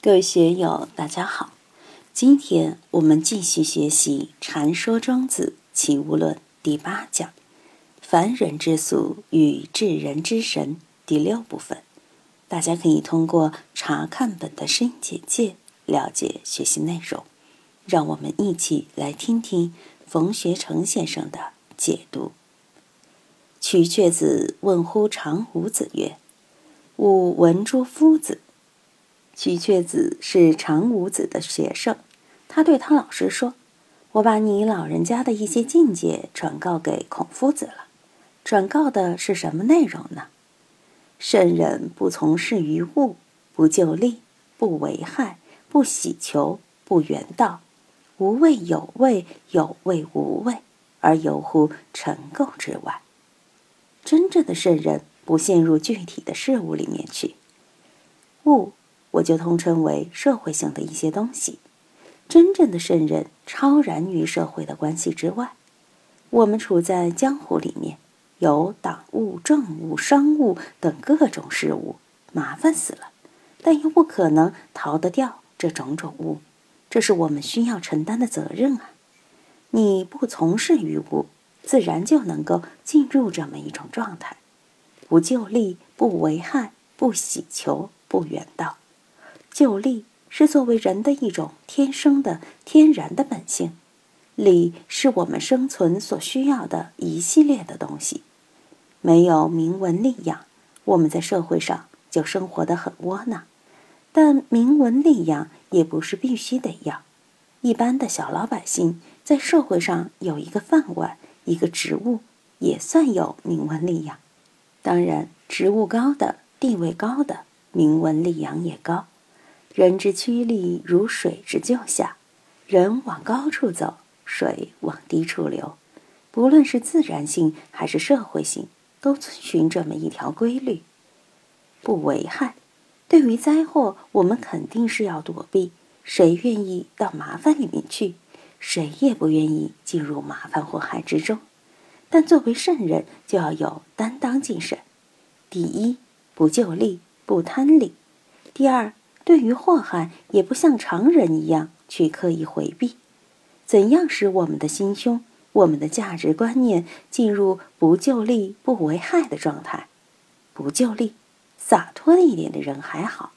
各位学友，大家好。今天我们继续学习《禅说庄子齐物论》第八讲“凡人之俗与智人之神”第六部分。大家可以通过查看本的声音简介了解学习内容。让我们一起来听听冯学成先生的解读。曲雀子问乎常武子曰：“吾闻诸夫子。”瞿雀子是长五子的学生，他对他老师说：“我把你老人家的一些境界转告给孔夫子了。转告的是什么内容呢？圣人不从事于物，不就利，不为害，不喜求，不原道，无谓有谓，有谓无谓，而游乎尘垢之外。真正的圣人不陷入具体的事物里面去，物。”我就通称为社会性的一些东西。真正的圣人超然于社会的关系之外。我们处在江湖里面，有党务、政务、商务等各种事务，麻烦死了，但又不可能逃得掉这种种物，这是我们需要承担的责任啊！你不从事于物，自然就能够进入这么一种状态：不就利，不为害，不喜求，不远道。就利是作为人的一种天生的、天然的本性，利是我们生存所需要的一系列的东西。没有名闻利养，我们在社会上就生活得很窝囊。但名闻利养也不是必须得要，一般的小老百姓在社会上有一个饭碗、一个职务，也算有名闻利养。当然，职务高的、地位高的，名闻利养也高。人之趋利如水之就下，人往高处走，水往低处流。不论是自然性还是社会性，都遵循这么一条规律：不为害。对于灾祸，我们肯定是要躲避。谁愿意到麻烦里面去？谁也不愿意进入麻烦祸害之中。但作为圣人，就要有担当精神。第一，不就利，不贪利；第二，对于祸害，也不像常人一样去刻意回避。怎样使我们的心胸、我们的价值观念进入不就利、不为害的状态？不就利，洒脱一点的人还好。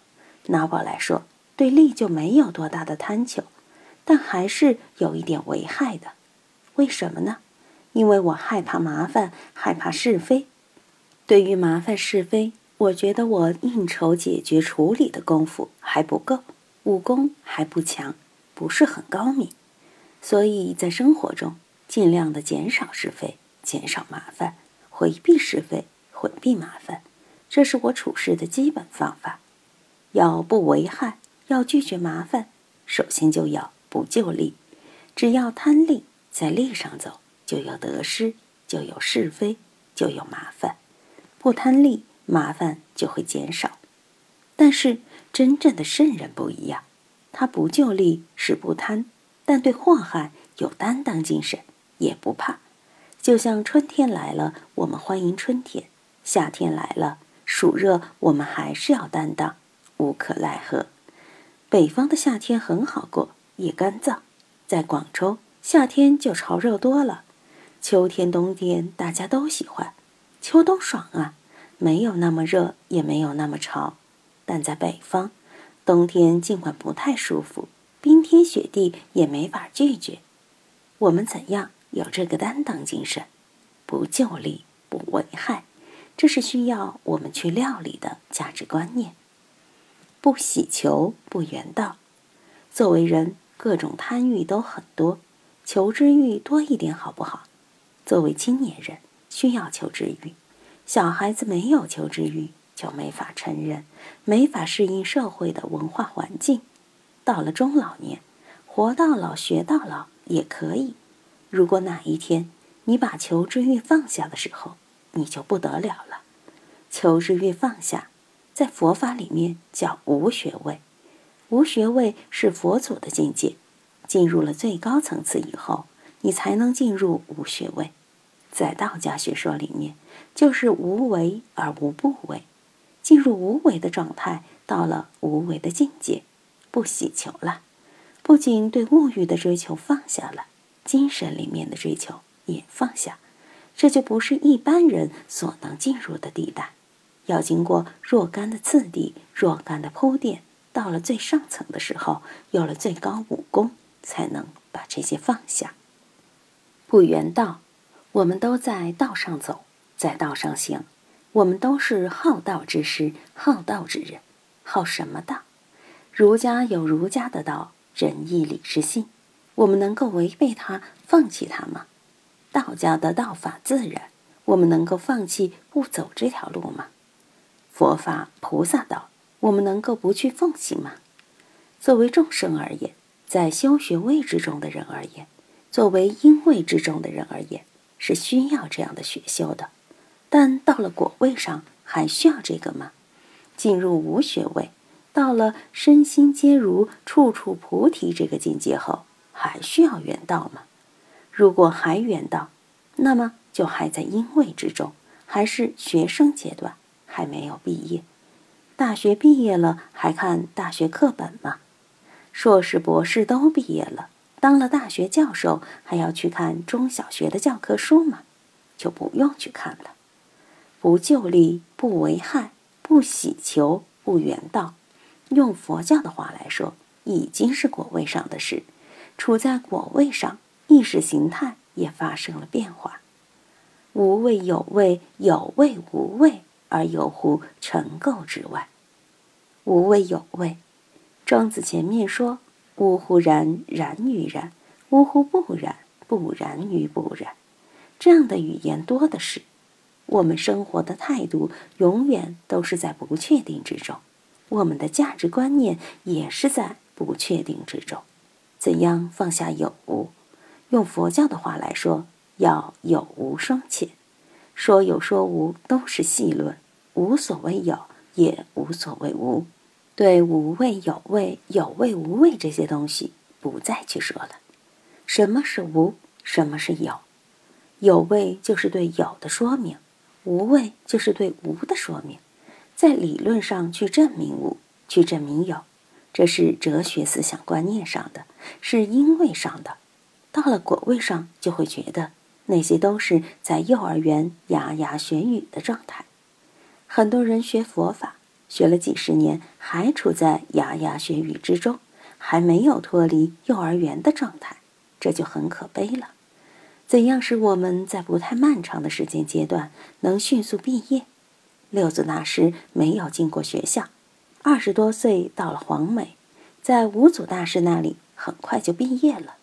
拿我来说，对利就没有多大的贪求，但还是有一点为害的。为什么呢？因为我害怕麻烦，害怕是非。对于麻烦是非。我觉得我应酬解决处理的功夫还不够，武功还不强，不是很高明，所以在生活中尽量的减少是非，减少麻烦，回避是非，回避麻烦，这是我处事的基本方法。要不为害，要拒绝麻烦，首先就要不就利。只要贪利，在利上走，就有得失，就有是非，就有麻烦。不贪利。麻烦就会减少，但是真正的圣人不一样，他不就利是不贪，但对祸害有担当精神，也不怕。就像春天来了，我们欢迎春天；夏天来了，暑热我们还是要担当，无可奈何。北方的夏天很好过，也干燥，在广州夏天就潮热多了。秋天、冬天大家都喜欢，秋冬爽啊。没有那么热，也没有那么潮，但在北方，冬天尽管不太舒服，冰天雪地也没法拒绝。我们怎样有这个担当精神，不就利不为害？这是需要我们去料理的价值观念。不喜求不圆道，作为人，各种贪欲都很多，求知欲多一点好不好？作为青年人，需要求知欲。小孩子没有求知欲，就没法成人，没法适应社会的文化环境。到了中老年，活到老学到老也可以。如果哪一天你把求知欲放下的时候，你就不得了了。求知欲放下，在佛法里面叫无学位。无学位是佛祖的境界，进入了最高层次以后，你才能进入无学位。在道家学说里面，就是无为而无不为，进入无为的状态，到了无为的境界，不喜求了，不仅对物欲的追求放下了，精神里面的追求也放下，这就不是一般人所能进入的地带，要经过若干的次第、若干的铺垫，到了最上层的时候，有了最高武功，才能把这些放下。不圆道，我们都在道上走，在道上行。我们都是好道之师，好道之人。好什么道？儒家有儒家的道，仁义礼智信。我们能够违背它，放弃它吗？道家的道法自然，我们能够放弃不走这条路吗？佛法菩萨道，我们能够不去奉行吗？作为众生而言，在修学位之中的人而言，作为因位之中的人而言，是需要这样的学修的。但到了果位上，还需要这个吗？进入无学位，到了身心皆如、处处菩提这个境界后，还需要圆道吗？如果还圆道，那么就还在因位之中，还是学生阶段，还没有毕业。大学毕业了，还看大学课本吗？硕士、博士都毕业了，当了大学教授，还要去看中小学的教科书吗？就不用去看了。不就利，不为害，不喜求，不圆道。用佛教的话来说，已经是果位上的事。处在果位上，意识形态也发生了变化。无为有为，有为无为，而有乎尘垢之外。无为有为，庄子前面说：“呜呼然，然于然；呜呼不然，不然于不然。”这样的语言多的是。我们生活的态度永远都是在不确定之中，我们的价值观念也是在不确定之中。怎样放下有无？用佛教的话来说，要有无双全。说有说无都是戏论，无所谓有，也无所谓无。对无谓有谓、有谓无谓这些东西，不再去说了。什么是无？什么是有？有谓就是对有的说明。无为就是对无的说明，在理论上去证明无，去证明有，这是哲学思想观念上的，是因位上的。到了果位上，就会觉得那些都是在幼儿园牙牙学语的状态。很多人学佛法，学了几十年，还处在牙牙学语之中，还没有脱离幼儿园的状态，这就很可悲了。怎样使我们在不太漫长的时间阶段能迅速毕业？六祖大师没有进过学校，二十多岁到了黄梅，在五祖大师那里很快就毕业了。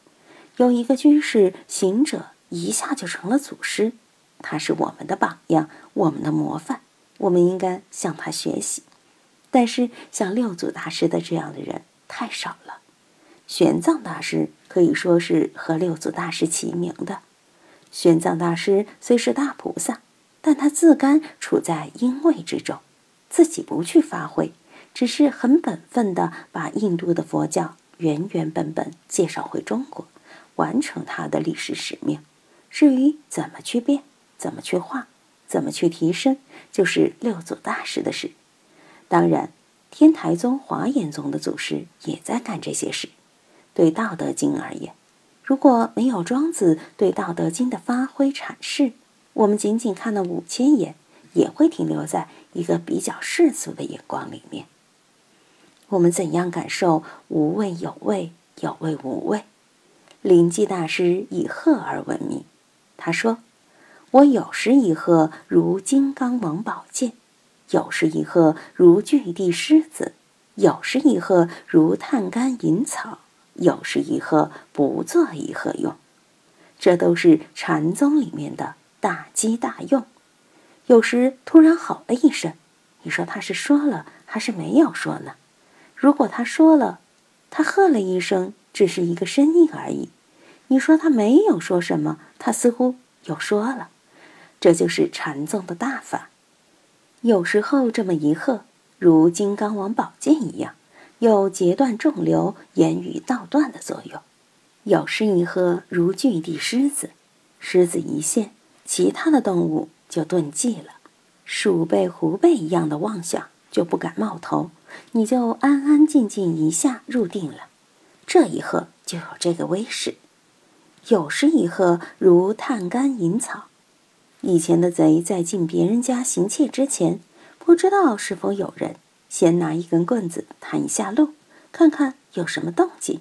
有一个居士行者一下就成了祖师，他是我们的榜样，我们的模范，我们应该向他学习。但是像六祖大师的这样的人太少了。玄奘大师可以说是和六祖大师齐名的。玄奘大师虽是大菩萨，但他自甘处在因位之中，自己不去发挥，只是很本分的把印度的佛教原原本本介绍回中国，完成他的历史使命。至于怎么去变，怎么去化，怎么去提升，就是六祖大师的事。当然，天台宗华严宗的祖师也在干这些事。对《道德经》而言。如果没有庄子对《道德经》的发挥阐释，我们仅仅看了五千言，也会停留在一个比较世俗的眼光里面。我们怎样感受无畏有畏，有畏无畏？灵济大师以鹤而闻名。他说：“我有时一鹤如金刚王宝剑，有时一鹤如巨地狮子，有时一鹤如探干引草。”有时一鹤不做一鹤用，这都是禅宗里面的大机大用。有时突然吼了一声，你说他是说了还是没有说呢？如果他说了，他喝了一声，只是一个声音而已。你说他没有说什么，他似乎又说了。这就是禅宗的大法。有时候这么一喝，如金刚王宝剑一样。有截断众流、言语道断的作用。有时一喝如巨地狮子，狮子一现，其他的动物就遁迹了。鼠辈、狐辈一样的妄想就不敢冒头，你就安安静静一下入定了。这一喝就有这个威势，有时一喝如探干引草。以前的贼在进别人家行窃之前，不知道是否有人，先拿一根棍子探一下路，看看有什么动静。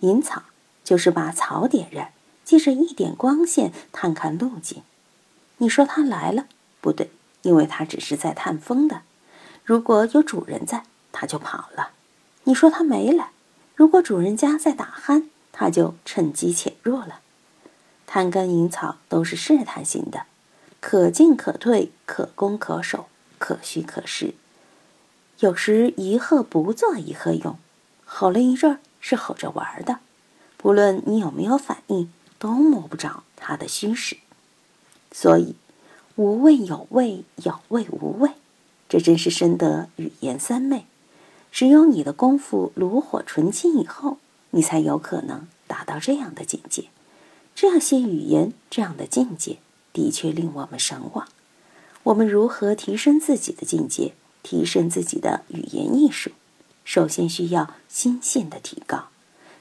引草就是把草点燃，借着一点光线探看路径。你说他来了，不对，因为他只是在探风的。如果有主人在，他就跑了。你说他没来。如果主人家在打鼾，他就趁机潜入了。探根引草都是试探性的，可进可退，可攻可守，可虚可实。有时一喝不做一喝用，吼了一阵儿是吼着玩的，不论你有没有反应，都摸不着它的虚实。所以，无味有味，有味无味，这真是深得语言三昧。只有你的功夫炉火纯青以后，你才有可能达到这样的境界。这样些语言，这样的境界，的确令我们神往。我们如何提升自己的境界，提升自己的语言艺术？首先需要心性的提高。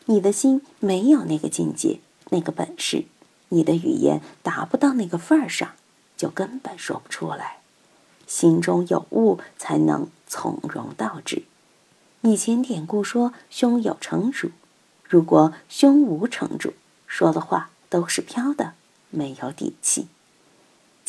你的心没有那个境界、那个本事，你的语言达不到那个份儿上，就根本说不出来。心中有物，才能从容道之。以前典故说“胸有成竹”，如果胸无成竹，说的话都是飘的，没有底气。